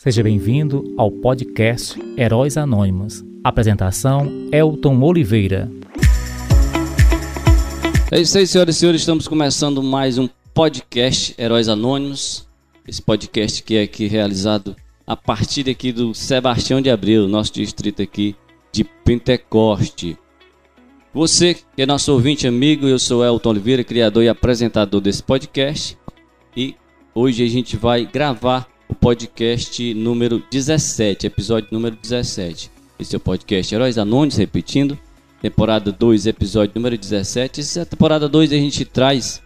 Seja bem-vindo ao podcast Heróis Anônimos. Apresentação: Elton Oliveira. É isso aí, senhoras e senhores. Estamos começando mais um podcast Heróis Anônimos. Esse podcast que é aqui realizado a partir aqui do Sebastião de Abril, nosso distrito aqui de Pentecoste. Você que é nosso ouvinte amigo, eu sou Elton Oliveira, criador e apresentador desse podcast. E hoje a gente vai gravar o podcast número 17, episódio número 17. Esse é o podcast Heróis Anônimos, repetindo, temporada 2, episódio número 17. Essa temporada 2 a gente traz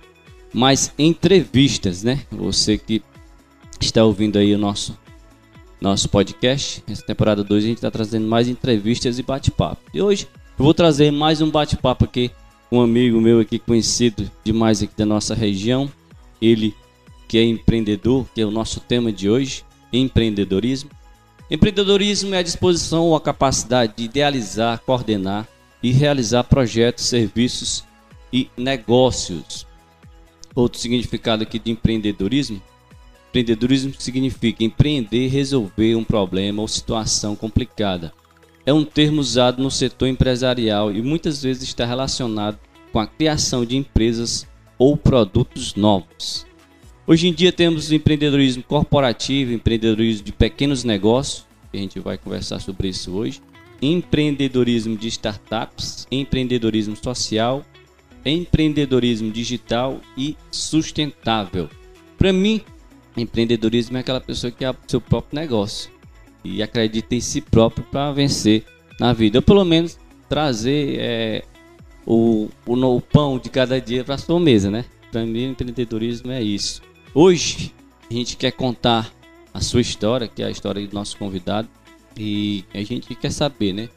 mais entrevistas, né? Você que está ouvindo aí o nosso nosso podcast, essa temporada 2 a gente está trazendo mais entrevistas e bate-papo. E hoje eu vou trazer mais um bate-papo aqui um amigo meu aqui conhecido demais aqui da nossa região. Ele que é empreendedor, que é o nosso tema de hoje, empreendedorismo. Empreendedorismo é a disposição ou a capacidade de idealizar, coordenar e realizar projetos, serviços e negócios. Outro significado aqui de empreendedorismo Empreendedorismo significa empreender resolver um problema ou situação complicada. É um termo usado no setor empresarial e muitas vezes está relacionado com a criação de empresas ou produtos novos. Hoje em dia temos empreendedorismo corporativo, empreendedorismo de pequenos negócios, a gente vai conversar sobre isso hoje, empreendedorismo de startups, empreendedorismo social, empreendedorismo digital e sustentável. Para mim, empreendedorismo é aquela pessoa que abre seu próprio negócio e acredita em si próprio para vencer na vida, ou pelo menos trazer é, o, o, o pão de cada dia para sua mesa, né? Para mim, empreendedorismo é isso. Hoje a gente quer contar a sua história, que é a história do nosso convidado, e a gente quer saber, né?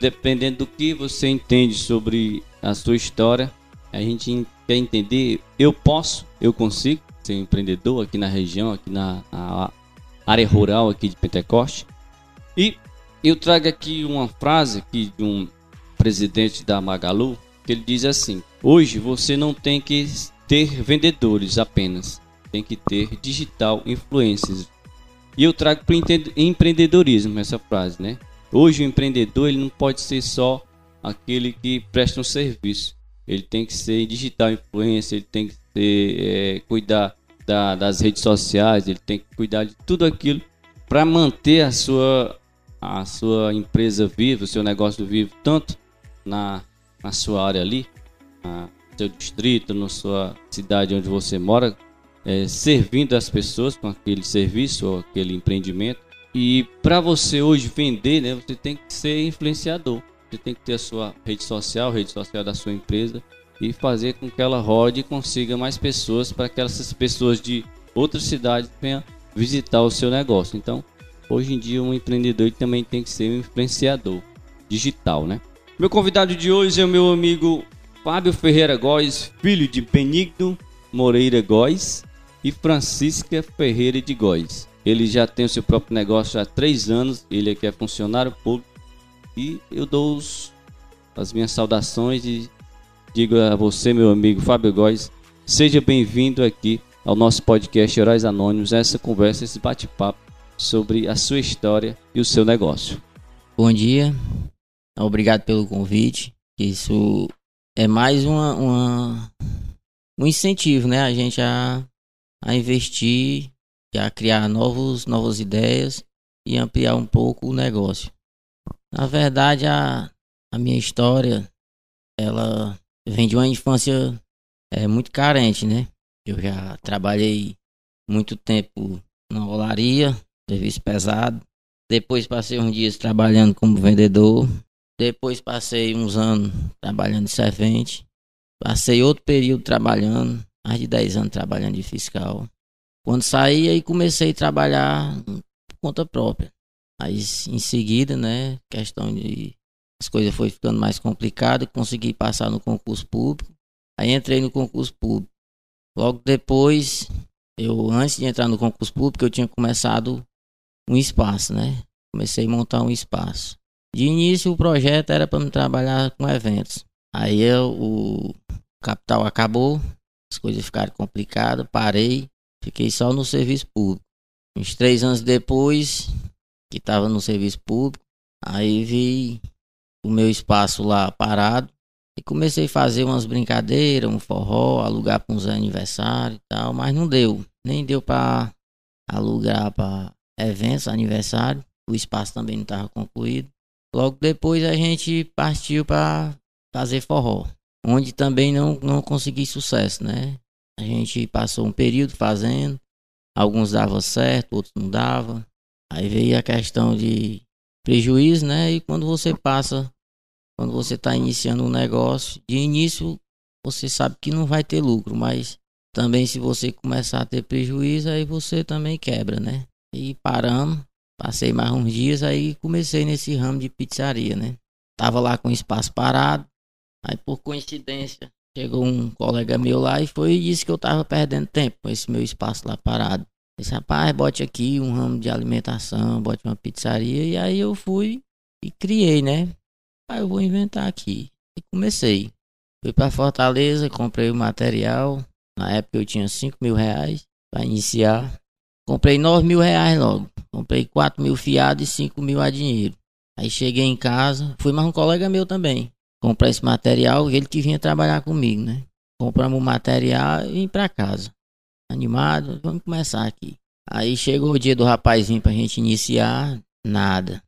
Dependendo do que você entende sobre a sua história, a gente quer entender. Eu posso, eu consigo ser empreendedor aqui na região, aqui na, na área rural aqui de Pentecoste. E eu trago aqui uma frase aqui de um presidente da Magalu, que ele diz assim: Hoje você não tem que ter vendedores apenas, tem que ter digital influencers. E eu trago para o empreendedorismo essa frase, né? Hoje o empreendedor ele não pode ser só aquele que presta um serviço. Ele tem que ser digital influencer, ele tem que ser, é, cuidar da, das redes sociais, ele tem que cuidar de tudo aquilo para manter a sua, a sua empresa viva, o seu negócio vivo, tanto na, na sua área ali, no seu distrito, na sua cidade onde você mora, é, servindo as pessoas com aquele serviço ou aquele empreendimento. E para você hoje vender, né, você tem que ser influenciador. Você tem que ter a sua rede social, rede social da sua empresa e fazer com que ela rode e consiga mais pessoas para que essas pessoas de outras cidades venham visitar o seu negócio. Então, hoje em dia um empreendedor também tem que ser um influenciador digital, né? Meu convidado de hoje é o meu amigo Fábio Ferreira Góes, filho de Benigno Moreira Góes e Francisca Ferreira de Góes. Ele já tem o seu próprio negócio há três anos, ele aqui é funcionário público e eu dou os, as minhas saudações e digo a você, meu amigo Fábio Góes, seja bem-vindo aqui ao nosso podcast Heróis Anônimos, essa conversa, esse bate-papo sobre a sua história e o seu negócio. Bom dia, obrigado pelo convite. Isso é mais uma, uma um incentivo, né, a gente a a investir, a criar novos, novas ideias e ampliar um pouco o negócio. Na verdade, a, a minha história, ela vem de uma infância é, muito carente, né? Eu já trabalhei muito tempo na olaria, serviço pesado. Depois passei uns dias trabalhando como vendedor. Depois passei uns anos trabalhando de servente. Passei outro período trabalhando mais de 10 anos trabalhando de fiscal. Quando saí, aí comecei a trabalhar por conta própria. Aí em seguida, né, questão de as coisas foi ficando mais complicadas, consegui passar no concurso público. Aí entrei no concurso público. Logo depois, eu antes de entrar no concurso público, eu tinha começado um espaço, né? Comecei a montar um espaço. De início, o projeto era para me trabalhar com eventos. Aí eu, o capital acabou, as coisas ficaram complicadas, parei, fiquei só no serviço público. uns três anos depois, que estava no serviço público, aí vi o meu espaço lá parado e comecei a fazer umas brincadeiras, um forró, alugar para uns aniversários e tal, mas não deu, nem deu para alugar para eventos, aniversário, o espaço também não estava concluído. Logo depois a gente partiu para fazer forró, onde também não, não consegui sucesso, né? A gente passou um período fazendo, alguns davam certo, outros não davam. Aí veio a questão de prejuízo, né? E quando você passa, quando você está iniciando um negócio, de início você sabe que não vai ter lucro, mas também se você começar a ter prejuízo, aí você também quebra, né? E parando, passei mais uns dias, aí comecei nesse ramo de pizzaria, né? Tava lá com espaço parado, aí por coincidência chegou um colega meu lá e foi e disse que eu tava perdendo tempo com esse meu espaço lá parado. Disse, rapaz, bote aqui um ramo de alimentação, bote uma pizzaria. E aí eu fui e criei, né? Aí eu vou inventar aqui. E comecei. Fui para Fortaleza, comprei o material. Na época eu tinha 5 mil reais para iniciar. Comprei 9 mil reais logo. Comprei 4 mil fiados e 5 mil a dinheiro. Aí cheguei em casa, fui mais um colega meu também. Comprar esse material, ele que vinha trabalhar comigo, né? Compramos o material e vim para casa animado, vamos começar aqui. Aí chegou o dia do rapazinho pra gente iniciar, nada.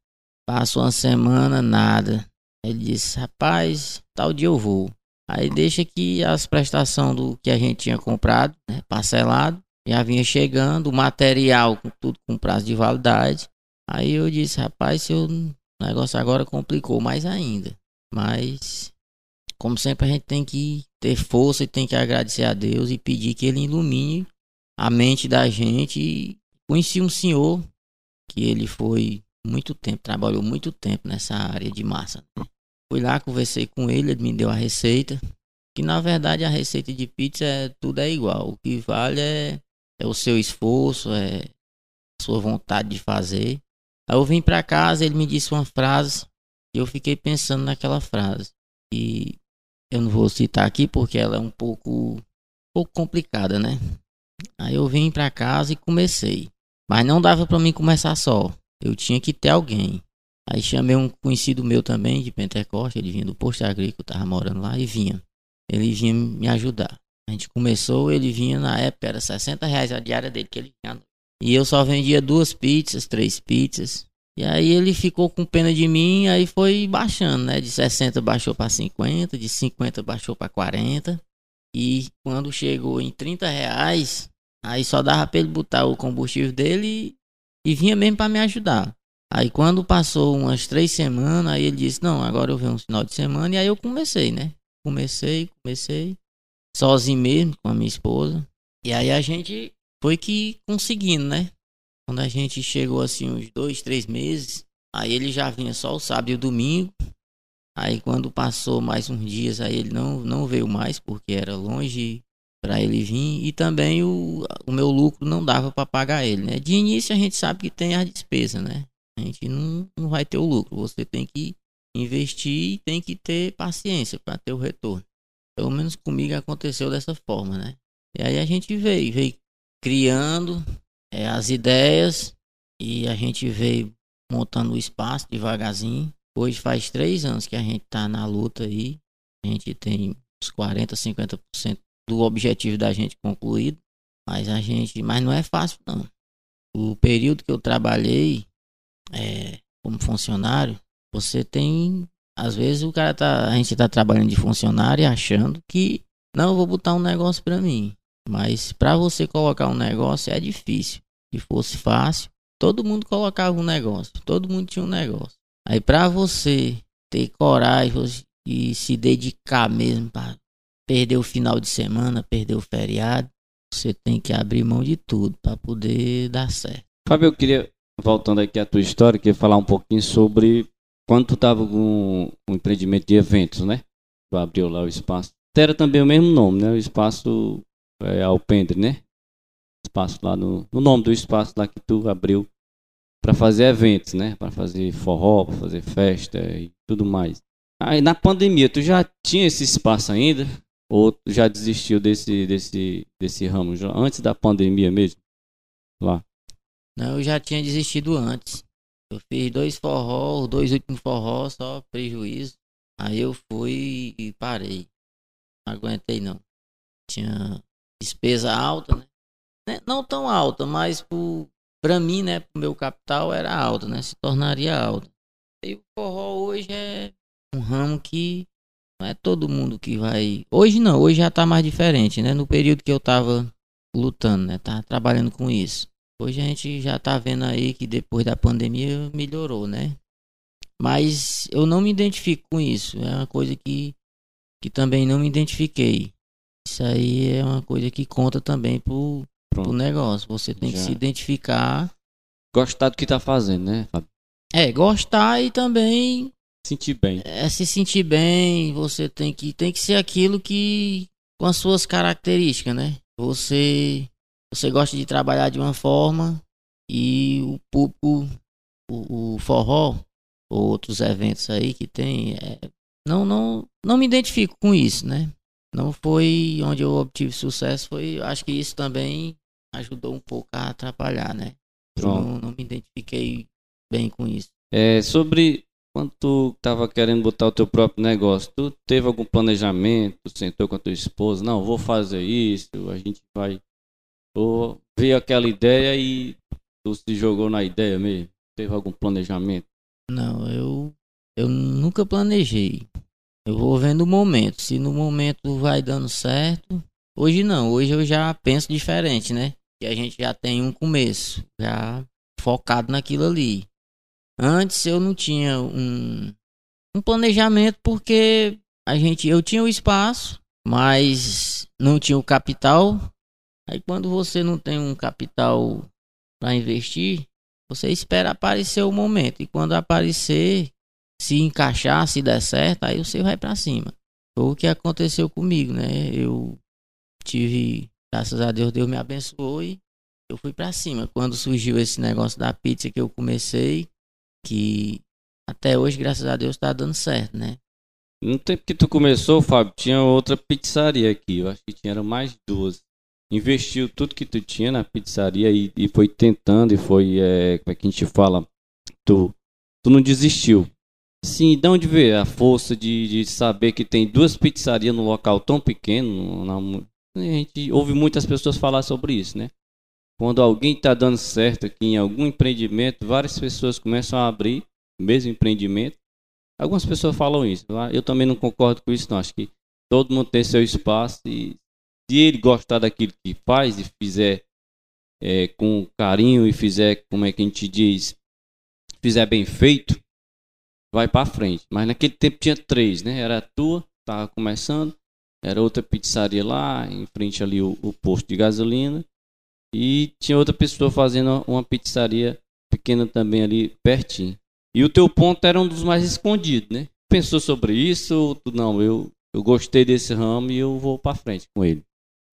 Passou uma semana, nada. Ele disse, rapaz, tal dia eu vou. Aí deixa que as prestações do que a gente tinha comprado, né, parcelado, já vinha chegando, o material com tudo com prazo de validade. Aí eu disse, rapaz, seu negócio agora complicou mais ainda. Mas, como sempre, a gente tem que ter força e tem que agradecer a Deus e pedir que Ele ilumine a mente da gente. Conheci um senhor que ele foi muito tempo, trabalhou muito tempo nessa área de massa. Fui lá, conversei com ele, ele me deu a receita. Que na verdade a receita de pizza é tudo é igual. O que vale é, é o seu esforço, é a sua vontade de fazer. Aí eu vim para casa, ele me disse uma frase e eu fiquei pensando naquela frase. E eu não vou citar aqui porque ela é um pouco, um pouco complicada, né? Aí eu vim para casa e comecei. Mas não dava para mim começar só. Eu tinha que ter alguém. Aí chamei um conhecido meu também de Pentecoste, ele vinha do posto agrícola, tava morando lá e vinha. Ele vinha me ajudar. A gente começou, ele vinha na época, era 60 reais a diária dele que ele tinha. E eu só vendia duas pizzas, três pizzas. E aí ele ficou com pena de mim, aí foi baixando, né? De 60 baixou para 50, de 50 baixou para 40. E quando chegou em 30 reais, aí só dava para ele botar o combustível dele e, e vinha mesmo para me ajudar. Aí quando passou umas três semanas, aí ele disse, não, agora eu venho um final de semana. E aí eu comecei, né? Comecei, comecei, sozinho mesmo, com a minha esposa. E aí a gente foi que conseguindo, né? Quando a gente chegou assim uns dois, três meses, aí ele já vinha só o sábado e o domingo. Aí quando passou mais uns dias, aí ele não, não veio mais porque era longe para ele vir e também o, o meu lucro não dava para pagar ele, né? De início a gente sabe que tem a despesa, né? A gente não, não vai ter o lucro, você tem que investir e tem que ter paciência para ter o retorno. Pelo menos comigo aconteceu dessa forma, né? E aí a gente veio, veio criando é, as ideias e a gente veio montando o espaço devagarzinho Hoje faz três anos que a gente está na luta aí. A gente tem uns 40, 50% do objetivo da gente concluído. Mas a gente. Mas não é fácil não. O período que eu trabalhei é, como funcionário, você tem. Às vezes o cara tá. A gente tá trabalhando de funcionário achando que. Não, vou botar um negócio para mim. Mas para você colocar um negócio é difícil. Se fosse fácil, todo mundo colocava um negócio. Todo mundo tinha um negócio. Aí para você ter coragem e se dedicar mesmo para perder o final de semana, perder o feriado, você tem que abrir mão de tudo para poder dar certo. Fábio, eu queria, voltando aqui à tua história, queria falar um pouquinho sobre quando tu estava com um empreendimento de eventos, né? Tu abriu lá o espaço. Era também o mesmo nome, né? O espaço é, Alpendre, né? Espaço lá no, no nome do espaço lá que tu abriu para fazer eventos, né? Para fazer forró, fazer festa e tudo mais. Aí na pandemia, tu já tinha esse espaço ainda? Ou tu já desistiu desse, desse, desse ramo antes da pandemia mesmo? Lá. Não, eu já tinha desistido antes. Eu fiz dois forró, dois últimos forró, só prejuízo. Aí eu fui e parei. Não aguentei não. Tinha despesa alta, né? Né? Não tão alta, mas pro, pra mim, né, pro meu capital era alta, né? Se tornaria alta. E o forró hoje é um ramo que não é todo mundo que vai. Hoje não, hoje já tá mais diferente, né? No período que eu tava lutando, né? Tava trabalhando com isso. Hoje a gente já tá vendo aí que depois da pandemia melhorou, né? Mas eu não me identifico com isso. É uma coisa que, que também não me identifiquei. Isso aí é uma coisa que conta também pro, pro negócio. Você tem já. que se identificar. Gostar do que tá fazendo, né, Fábio? É, gostar e também. Sentir bem. É, se sentir bem. Você tem que, tem que ser aquilo que. com as suas características, né? Você. Você gosta de trabalhar de uma forma e o público, o, o forró, ou outros eventos aí que tem, é, não, não, não me identifico com isso, né? Não foi onde eu obtive sucesso, foi, acho que isso também ajudou um pouco a atrapalhar, né? Não, não, me identifiquei bem com isso. É, sobre quando tu estava querendo botar o teu próprio negócio, tu teve algum planejamento, tu sentou com a tua esposa, não, vou fazer isso, a gente vai... Ou veio aquela ideia e tu se jogou na ideia mesmo? Teve algum planejamento? Não, eu, eu nunca planejei. Eu vou vendo o momento. Se no momento vai dando certo. Hoje não, hoje eu já penso diferente, né? E a gente já tem um começo, já focado naquilo ali. Antes eu não tinha um, um planejamento porque a gente eu tinha o espaço, mas não tinha o capital. Aí quando você não tem um capital para investir, você espera aparecer o momento. E quando aparecer, se encaixar, se der certo, aí você vai para cima. Foi o que aconteceu comigo, né? Eu tive, graças a Deus, Deus me abençoou e eu fui para cima. Quando surgiu esse negócio da pizza que eu comecei, que até hoje, graças a Deus, tá dando certo, né? No tempo que tu começou, Fábio, tinha outra pizzaria aqui. Eu acho que tinha mais duas investiu tudo que tu tinha na pizzaria e, e foi tentando e foi, é, como é que a gente fala, tu, tu não desistiu. Sim, de onde vê a força de, de saber que tem duas pizzarias num local tão pequeno? Na, a gente ouve muitas pessoas falar sobre isso, né? Quando alguém está dando certo aqui em algum empreendimento, várias pessoas começam a abrir o mesmo empreendimento. Algumas pessoas falam isso. Eu também não concordo com isso, não. Acho que todo mundo tem seu espaço e se ele gostar daquilo que faz e fizer é, com carinho e fizer, como é que a gente diz, fizer bem feito, vai para frente. Mas naquele tempo tinha três, né? Era a tua, tava começando, era outra pizzaria lá, em frente ali o, o posto de gasolina, e tinha outra pessoa fazendo uma pizzaria pequena também ali pertinho. E o teu ponto era um dos mais escondidos, né? Pensou sobre isso? Não, eu, eu gostei desse ramo e eu vou para frente com ele.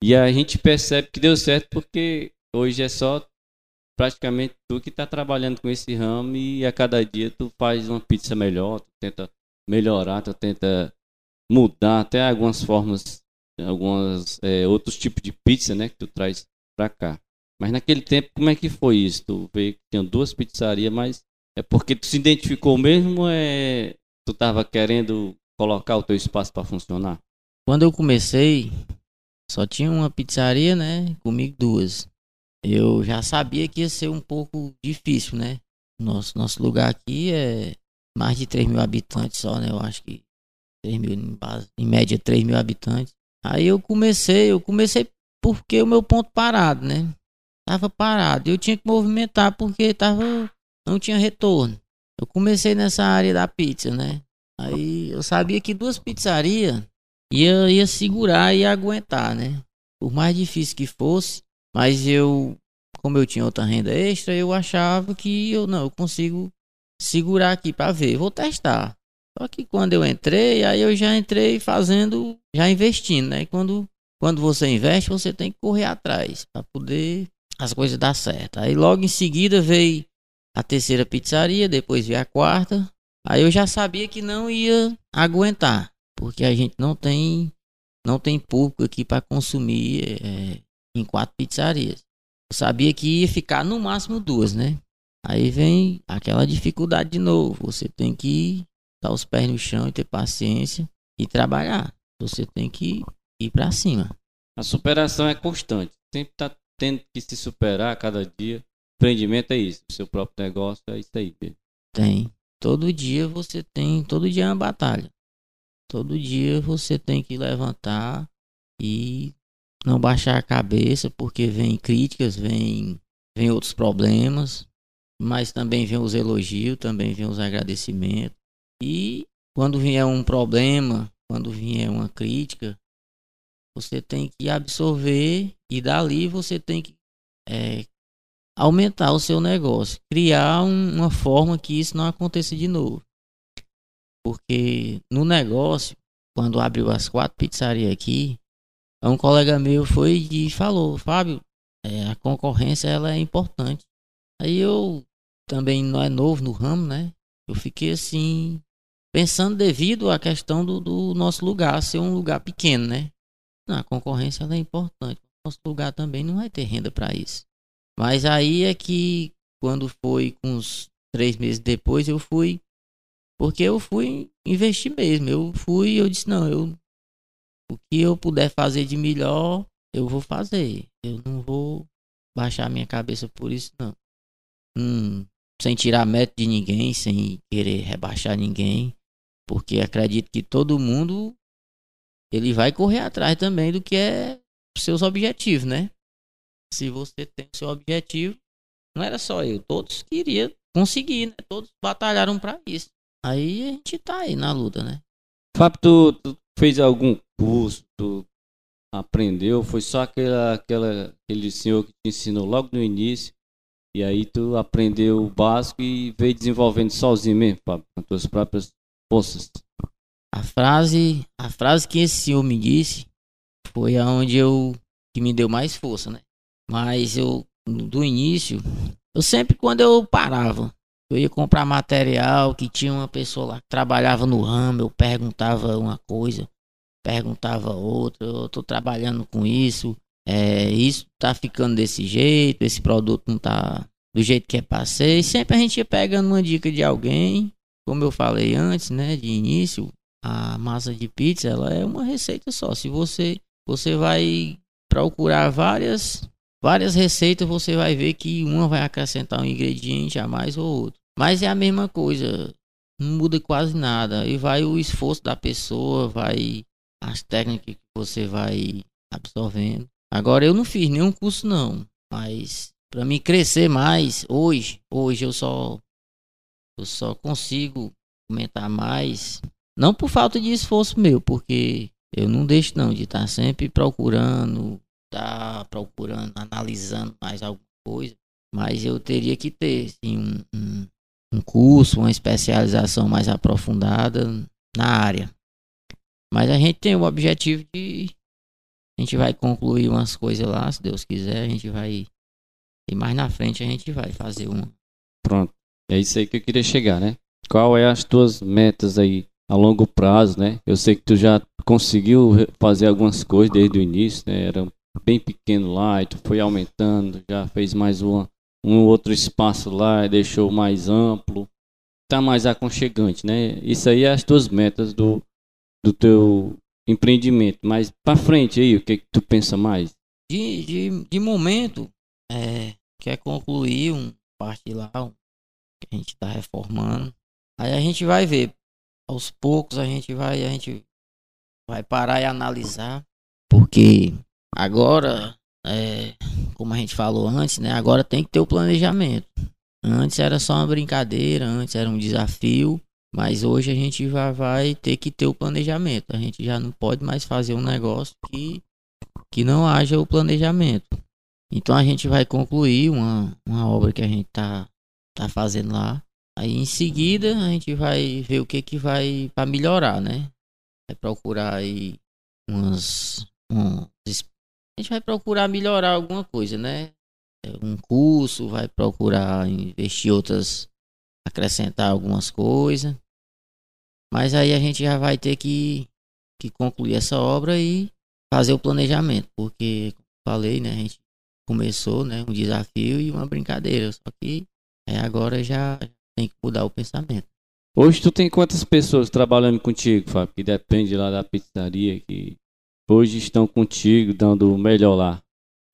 E a gente percebe que deu certo porque hoje é só praticamente tu que está trabalhando com esse ramo e a cada dia tu faz uma pizza melhor, tu tenta melhorar, tu tenta mudar até algumas formas, alguns é, outros tipos de pizza, né, que tu traz para cá. Mas naquele tempo, como é que foi isso? Tu veio que tinha duas pizzarias, mas é porque tu se identificou mesmo é tu estava querendo colocar o teu espaço para funcionar? Quando eu comecei, só tinha uma pizzaria, né? Comigo duas. Eu já sabia que ia ser um pouco difícil, né? Nosso, nosso lugar aqui é mais de 3 mil habitantes só, né? Eu acho que 3 mil em, base, em média 3 mil habitantes. Aí eu comecei, eu comecei porque o meu ponto parado, né? Tava parado. Eu tinha que movimentar porque tava não tinha retorno. Eu comecei nessa área da pizza, né? Aí eu sabia que duas pizzarias ia, ia segurar e aguentar, né? Por mais difícil que fosse, mas eu, como eu tinha outra renda extra, eu achava que eu não, eu consigo segurar aqui para ver, vou testar. Só que quando eu entrei, aí eu já entrei fazendo, já investindo, né? quando, quando você investe, você tem que correr atrás para poder as coisas dar certo. Aí logo em seguida veio a terceira pizzaria, depois veio a quarta. Aí eu já sabia que não ia aguentar porque a gente não tem não tem público aqui para consumir é, em quatro pizzarias. eu sabia que ia ficar no máximo duas, né? Aí vem aquela dificuldade de novo. Você tem que dar os pés no chão e ter paciência e trabalhar. Você tem que ir para cima. A superação é constante. Sempre tá tendo que se superar a cada dia. Empreendimento é isso. O seu próprio negócio é isso aí. Tem. Todo dia você tem. Todo dia é uma batalha. Todo dia você tem que levantar e não baixar a cabeça, porque vem críticas, vem, vem outros problemas, mas também vem os elogios, também vem os agradecimentos. E quando vier um problema, quando vier uma crítica, você tem que absorver e dali você tem que é, aumentar o seu negócio, criar um, uma forma que isso não aconteça de novo. Porque no negócio, quando abriu as quatro pizzarias aqui, um colega meu foi e falou, Fábio, é, a concorrência ela é importante. Aí eu também não é novo no ramo, né? Eu fiquei assim, pensando devido à questão do, do nosso lugar ser um lugar pequeno, né? Não, a concorrência é importante. Nosso lugar também não vai ter renda para isso. Mas aí é que quando foi uns três meses depois eu fui porque eu fui investir mesmo. Eu fui, eu disse não, eu o que eu puder fazer de melhor, eu vou fazer. Eu não vou baixar minha cabeça por isso, não. Hum, sem tirar mérito de ninguém, sem querer rebaixar ninguém. Porque acredito que todo mundo ele vai correr atrás também do que é seus objetivos, né? Se você tem seu objetivo, não era só eu, todos queriam conseguir, né? Todos batalharam para isso. Aí a gente tá aí na luta, né? Fábio, tu, tu fez algum curso, tu aprendeu? Foi só aquela, aquela, aquele senhor que te ensinou logo no início? E aí tu aprendeu o básico e veio desenvolvendo sozinho mesmo, com as tuas próprias forças? A frase, a frase que esse senhor me disse foi aonde eu que me deu mais força, né? Mas eu do início, eu sempre quando eu parava, eu ia comprar material que tinha uma pessoa lá que trabalhava no ramo, eu perguntava uma coisa, perguntava outra, eu tô trabalhando com isso, é, isso tá ficando desse jeito, esse produto não tá do jeito que é. E sempre a gente ia pegando uma dica de alguém, como eu falei antes, né, de início, a massa de pizza, ela é uma receita só. Se você você vai procurar várias várias receitas, você vai ver que uma vai acrescentar um ingrediente a mais ou outro. Mas é a mesma coisa, não muda quase nada. E vai o esforço da pessoa, vai as técnicas que você vai absorvendo. Agora eu não fiz nenhum curso não, mas para mim crescer mais hoje, hoje eu só eu só consigo aumentar mais, não por falta de esforço meu, porque eu não deixo não de estar tá sempre procurando, tá procurando, analisando mais alguma coisa, mas eu teria que ter assim, um, um, um curso, uma especialização mais aprofundada na área. Mas a gente tem o objetivo de. Gente vai concluir umas coisas lá, se Deus quiser, a gente vai. E mais na frente a gente vai fazer uma. Pronto. É isso aí que eu queria chegar, né? Qual é as tuas metas aí a longo prazo, né? Eu sei que tu já conseguiu fazer algumas coisas desde o início, né? Era bem pequeno lá e tu foi aumentando, já fez mais uma, um outro espaço lá deixou mais amplo. Tá mais aconchegante, né? Isso aí é as tuas metas do, do teu empreendimento. Mas para frente aí, o que, que tu pensa mais? De, de, de momento, é, quer concluir um parte lá um, que a gente está reformando. Aí a gente vai ver. Aos poucos a gente vai, a gente vai parar e analisar. Porque agora, é, como a gente falou antes, né? Agora tem que ter o planejamento. Antes era só uma brincadeira, antes era um desafio. Mas hoje a gente já vai ter que ter o planejamento. A gente já não pode mais fazer um negócio que, que não haja o planejamento. Então a gente vai concluir uma, uma obra que a gente tá, tá fazendo lá. Aí em seguida a gente vai ver o que que vai para melhorar, né? Vai procurar aí umas, umas a gente vai procurar melhorar alguma coisa, né? Um curso, vai procurar investir outras acrescentar algumas coisas. Mas aí a gente já vai ter que, que concluir essa obra e fazer o planejamento, porque, como falei, né, a gente começou, né? Um desafio e uma brincadeira. Só que é, agora já tem que mudar o pensamento. Hoje tu tem quantas pessoas trabalhando contigo, Fábio? Que depende lá da pizzaria, que hoje estão contigo, dando o melhor lá,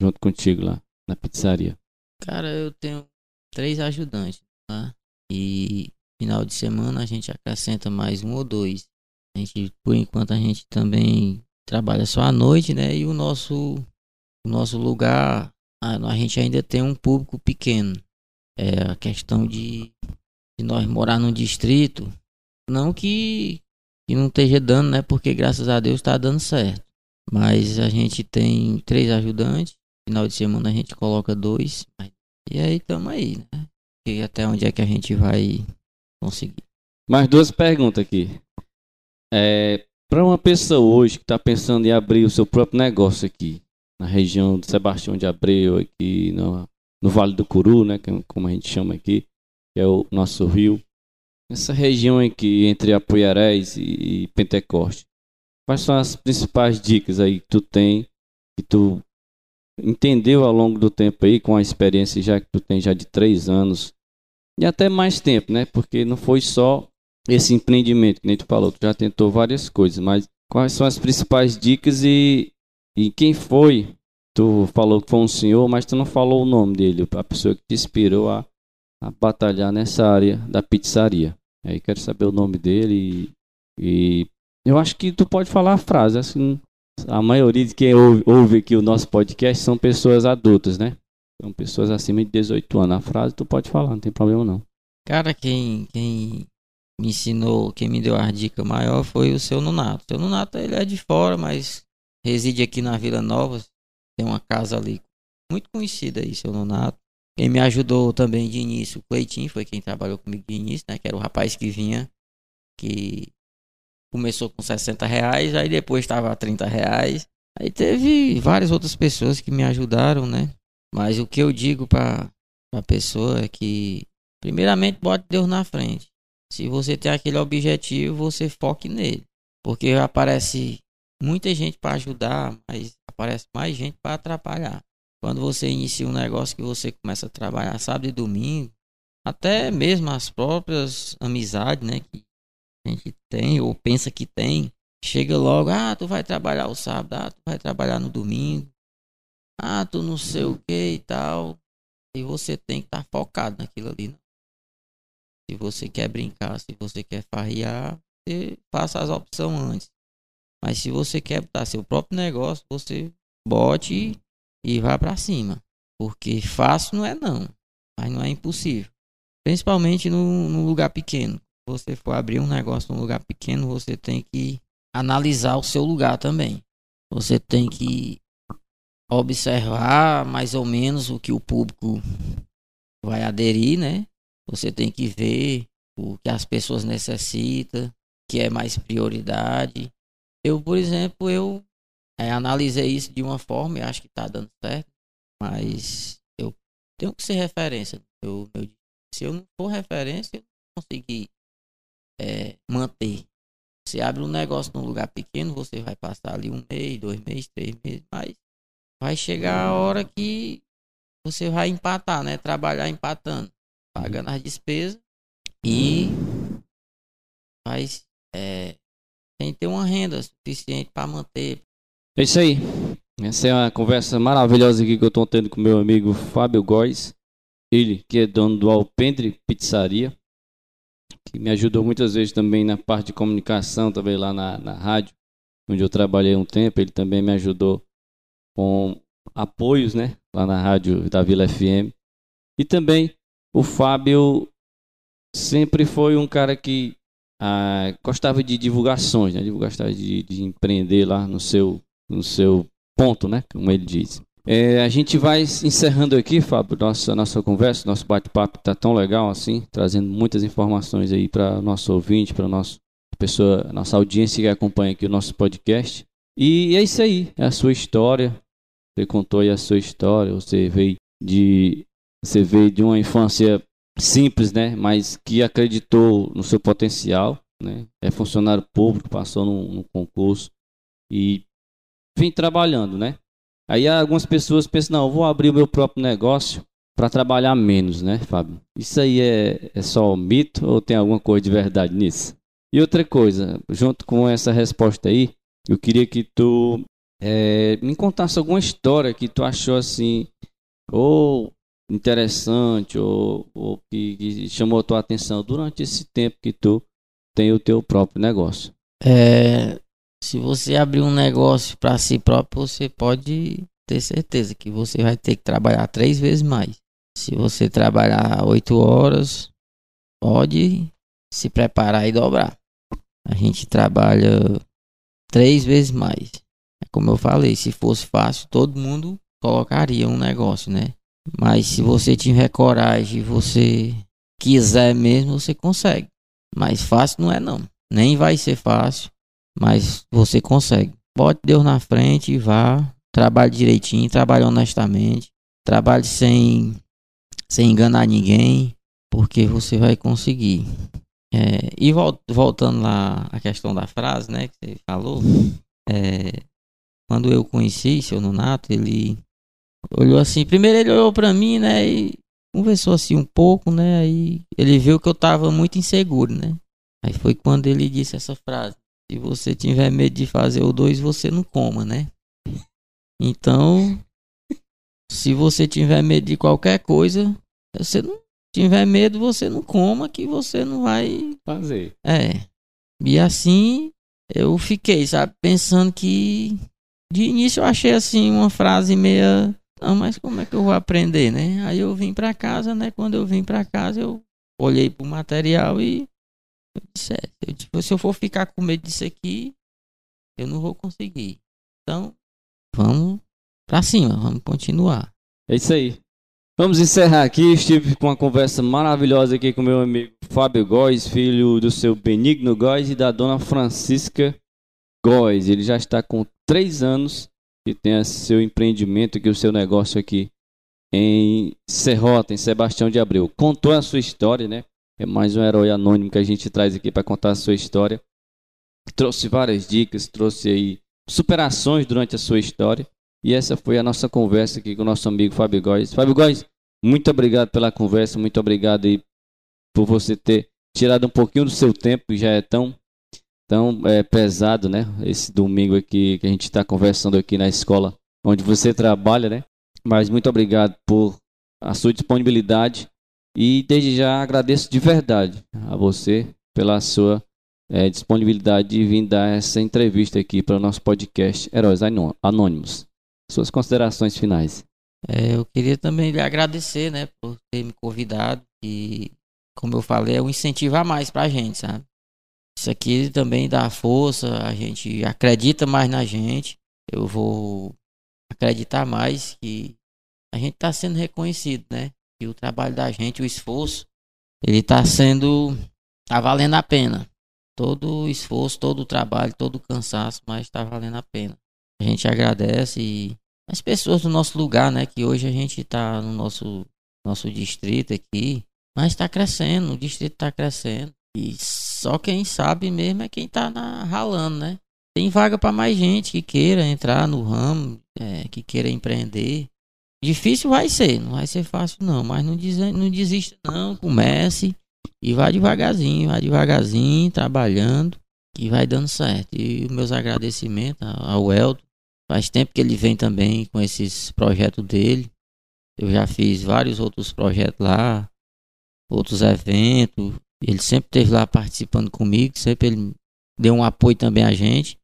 junto contigo lá, na pizzaria. Cara, eu tenho três ajudantes, tá? E final de semana a gente acrescenta mais um ou dois. A gente, por enquanto, a gente também trabalha só à noite, né? E o nosso, o nosso lugar, a, a gente ainda tem um público pequeno. É a questão de de nós morar num distrito, não que, que não esteja dando, né? Porque graças a Deus está dando certo. Mas a gente tem três ajudantes. Final de semana a gente coloca dois. E aí estamos aí, né? E até onde é que a gente vai conseguir. Mais duas perguntas aqui. É, para uma pessoa hoje que está pensando em abrir o seu próprio negócio aqui, na região de Sebastião de Abreu, aqui no, no Vale do Curu, né? Como a gente chama aqui que é o nosso rio. Essa região aqui entre Apoiarés e Pentecoste. Quais são as principais dicas aí que tu tem, que tu entendeu ao longo do tempo aí, com a experiência já que tu tem já de três anos, e até mais tempo, né? Porque não foi só esse empreendimento que nem tu falou, tu já tentou várias coisas, mas quais são as principais dicas e, e quem foi? Tu falou que foi um senhor, mas tu não falou o nome dele, a pessoa que te inspirou a a batalhar nessa área da pizzaria. Aí quero saber o nome dele e, e, eu acho que tu pode falar a frase, assim, a maioria de quem ouve, ouve aqui o nosso podcast são pessoas adultas, né? São pessoas acima de 18 anos. A frase tu pode falar, não tem problema não. Cara, quem, quem me ensinou, quem me deu a dica maior foi o seu Nonato. O seu Nonato ele é de fora, mas reside aqui na Vila Nova. Tem uma casa ali muito conhecida aí, seu Nonato. Quem me ajudou também de início, o Cleitinho, foi quem trabalhou comigo de início, né? Que era o rapaz que vinha, que começou com 60 reais, aí depois estava a 30 reais. Aí teve várias outras pessoas que me ajudaram, né? Mas o que eu digo para a pessoa é que, primeiramente, bote Deus na frente. Se você tem aquele objetivo, você foque nele. Porque aparece muita gente para ajudar, mas aparece mais gente para atrapalhar. Quando você inicia um negócio que você começa a trabalhar sábado e domingo, até mesmo as próprias amizades, né, que a gente tem ou pensa que tem, chega logo, ah, tu vai trabalhar o sábado, ah, tu vai trabalhar no domingo, ah, tu não sei o que e tal. E você tem que estar tá focado naquilo ali. Né? Se você quer brincar, se você quer farrear, você faça as opções antes. Mas se você quer botar seu próprio negócio, você bote e vá para cima. Porque fácil não é não, mas não é impossível. Principalmente no, no lugar pequeno. Se você for abrir um negócio num lugar pequeno, você tem que analisar o seu lugar também. Você tem que observar mais ou menos o que o público vai aderir, né? Você tem que ver o que as pessoas necessitam, que é mais prioridade. Eu, por exemplo, eu é, analisei isso de uma forma e acho que está dando certo, mas eu tenho que ser referência. Eu, eu, se eu não for referência, eu não conseguir é, manter. Você abre um negócio num lugar pequeno, você vai passar ali um mês, dois meses, três meses, mas vai chegar a hora que você vai empatar, né? Trabalhar empatando, pagando as despesas e vai é, ter uma renda suficiente para manter, é isso aí. Essa é uma conversa maravilhosa aqui que eu estou tendo com meu amigo Fábio Góes. Ele que é dono do Alpendre Pizzaria. Que me ajudou muitas vezes também na parte de comunicação, também lá na, na rádio, onde eu trabalhei um tempo. Ele também me ajudou com apoios, né? Lá na rádio da Vila FM. E também o Fábio sempre foi um cara que ah, gostava de divulgações, né? Gostava de, de empreender lá no seu no seu ponto, né? Como ele diz. É, a gente vai encerrando aqui, Fábio, nossa, nossa conversa, nosso bate-papo está tão legal assim, trazendo muitas informações aí para nosso ouvinte, para nossa pessoa, nossa audiência que acompanha aqui o nosso podcast. E é isso aí, é a sua história. Você contou aí a sua história, você veio de você veio de uma infância simples, né, mas que acreditou no seu potencial, né? É funcionário público, passou num, concurso e vem trabalhando, né? Aí algumas pessoas pensam, não, vou abrir o meu próprio negócio para trabalhar menos, né, Fábio? Isso aí é, é só mito ou tem alguma coisa de verdade nisso? E outra coisa, junto com essa resposta aí, eu queria que tu é, me contasse alguma história que tu achou assim, ou interessante, ou, ou que, que, chamou a tua atenção durante esse tempo que tu tem o teu próprio negócio. É, se você abrir um negócio para si próprio, você pode ter certeza que você vai ter que trabalhar três vezes mais. Se você trabalhar oito horas, pode se preparar e dobrar. A gente trabalha três vezes mais. Como eu falei, se fosse fácil, todo mundo colocaria um negócio, né? Mas se você tiver coragem e você quiser mesmo, você consegue. Mas fácil não é não. Nem vai ser fácil, mas você consegue. Bote Deus na frente e vá. Trabalhe direitinho, trabalhe honestamente. Trabalhe sem, sem enganar ninguém, porque você vai conseguir. É, e voltando lá à questão da frase, né, que você falou, é, quando eu conheci seu Nonato, ele olhou assim, primeiro ele olhou para mim, né, e conversou assim um pouco, né, aí ele viu que eu tava muito inseguro, né. Aí foi quando ele disse essa frase: se você tiver medo de fazer o dois, você não coma, né? Então, se você tiver medo de qualquer coisa, você não tiver medo, você não coma, que você não vai fazer. É. E assim eu fiquei, sabe, pensando que de início eu achei assim uma frase meia, não, mas como é que eu vou aprender, né? Aí eu vim para casa, né? Quando eu vim para casa, eu olhei pro material e eu disse, é, eu, tipo, se eu for ficar com medo disso aqui, eu não vou conseguir. Então, vamos para cima, vamos continuar. É isso aí. Vamos encerrar aqui. Estive com uma conversa maravilhosa aqui com meu amigo Fábio Góes, filho do seu Benigno Góes e da dona Francisca Góes. Ele já está com três anos que tem seu empreendimento aqui, o seu negócio aqui em Serrota, em Sebastião de Abreu. Contou a sua história, né? É mais um herói anônimo que a gente traz aqui para contar a sua história. Trouxe várias dicas, trouxe aí superações durante a sua história. E essa foi a nossa conversa aqui com o nosso amigo Fábio Góes. Fábio Góes, muito obrigado pela conversa, muito obrigado aí por você ter tirado um pouquinho do seu tempo, que já é tão, tão é, pesado, né? Esse domingo aqui que a gente está conversando aqui na escola onde você trabalha, né? Mas muito obrigado por a sua disponibilidade e desde já agradeço de verdade a você pela sua é, disponibilidade de vir dar essa entrevista aqui para o nosso podcast Heróis Anônimos. Suas considerações finais. É, eu queria também lhe agradecer, né, por ter me convidado e, como eu falei, é um incentivo a mais para a gente, sabe? Isso aqui também dá força, a gente acredita mais na gente. Eu vou acreditar mais que a gente está sendo reconhecido, né? E o trabalho da gente, o esforço, ele está sendo, tá valendo a pena. Todo o esforço, todo o trabalho, todo o cansaço, mas está valendo a pena. A gente agradece e as pessoas do nosso lugar, né? Que hoje a gente está no nosso, nosso distrito aqui, mas está crescendo, o distrito está crescendo. E só quem sabe mesmo é quem está ralando, né? Tem vaga para mais gente que queira entrar no ramo, é, que queira empreender. Difícil vai ser, não vai ser fácil não, mas não, des, não desista não, comece e vá devagarzinho, vá devagarzinho, trabalhando, que vai dando certo. E meus agradecimentos ao Elton, Faz tempo que ele vem também com esses projetos dele. Eu já fiz vários outros projetos lá, outros eventos. Ele sempre esteve lá participando comigo, sempre ele deu um apoio também a gente.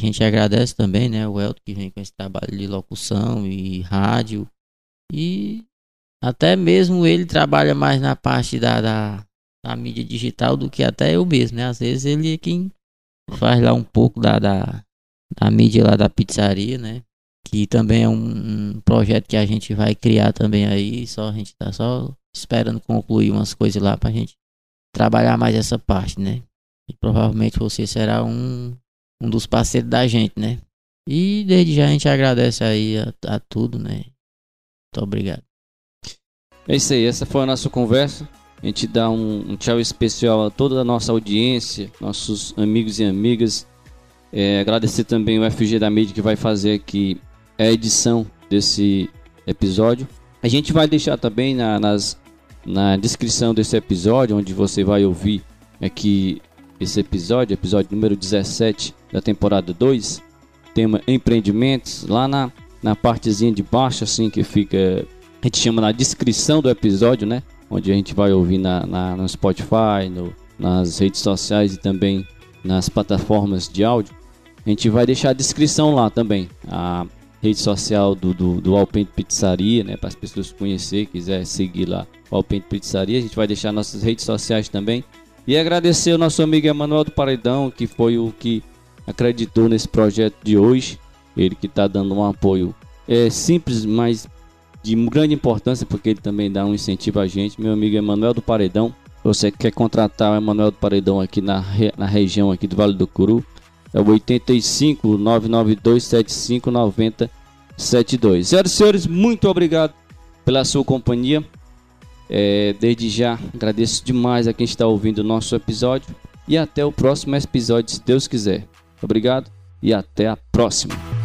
A gente agradece também, né, o Elton que vem com esse trabalho de locução e rádio. E até mesmo ele trabalha mais na parte da, da, da mídia digital do que até eu mesmo, né? Às vezes ele é quem faz lá um pouco da, da, da mídia lá da pizzaria, né? Que também é um, um, projeto que a gente vai criar também aí. Só a gente tá só esperando concluir umas coisas lá pra gente trabalhar mais essa parte, né? E provavelmente você será um, um dos parceiros da gente, né? E desde já a gente agradece aí a, a tudo, né? Muito obrigado. É isso aí, essa foi a nossa conversa. A gente dá um, um tchau especial a toda a nossa audiência, nossos amigos e amigas é, agradecer também o FG da Mídia que vai fazer aqui a edição desse episódio. A gente vai deixar também na, nas, na descrição desse episódio, onde você vai ouvir aqui esse episódio, episódio número 17 da temporada 2, tema empreendimentos, lá na, na partezinha de baixo, assim, que fica, a gente chama na descrição do episódio, né? Onde a gente vai ouvir na, na no Spotify, no, nas redes sociais e também nas plataformas de áudio. A gente vai deixar a descrição lá também, a rede social do, do, do Alpente Pizzaria, né? Para as pessoas conhecer, quiser seguir lá o Alpente Pizzaria. A gente vai deixar nossas redes sociais também. E agradecer ao nosso amigo Emanuel do Paredão, que foi o que acreditou nesse projeto de hoje. Ele que está dando um apoio é simples, mas de grande importância, porque ele também dá um incentivo a gente. Meu amigo Emanuel do Paredão. Você quer contratar o Emanuel do Paredão aqui na, na região aqui do Vale do Curu, é o 85 992 75 90 72. Senhoras e senhores, muito obrigado pela sua companhia. É, desde já agradeço demais a quem está ouvindo o nosso episódio e até o próximo episódio, se Deus quiser. Obrigado e até a próxima.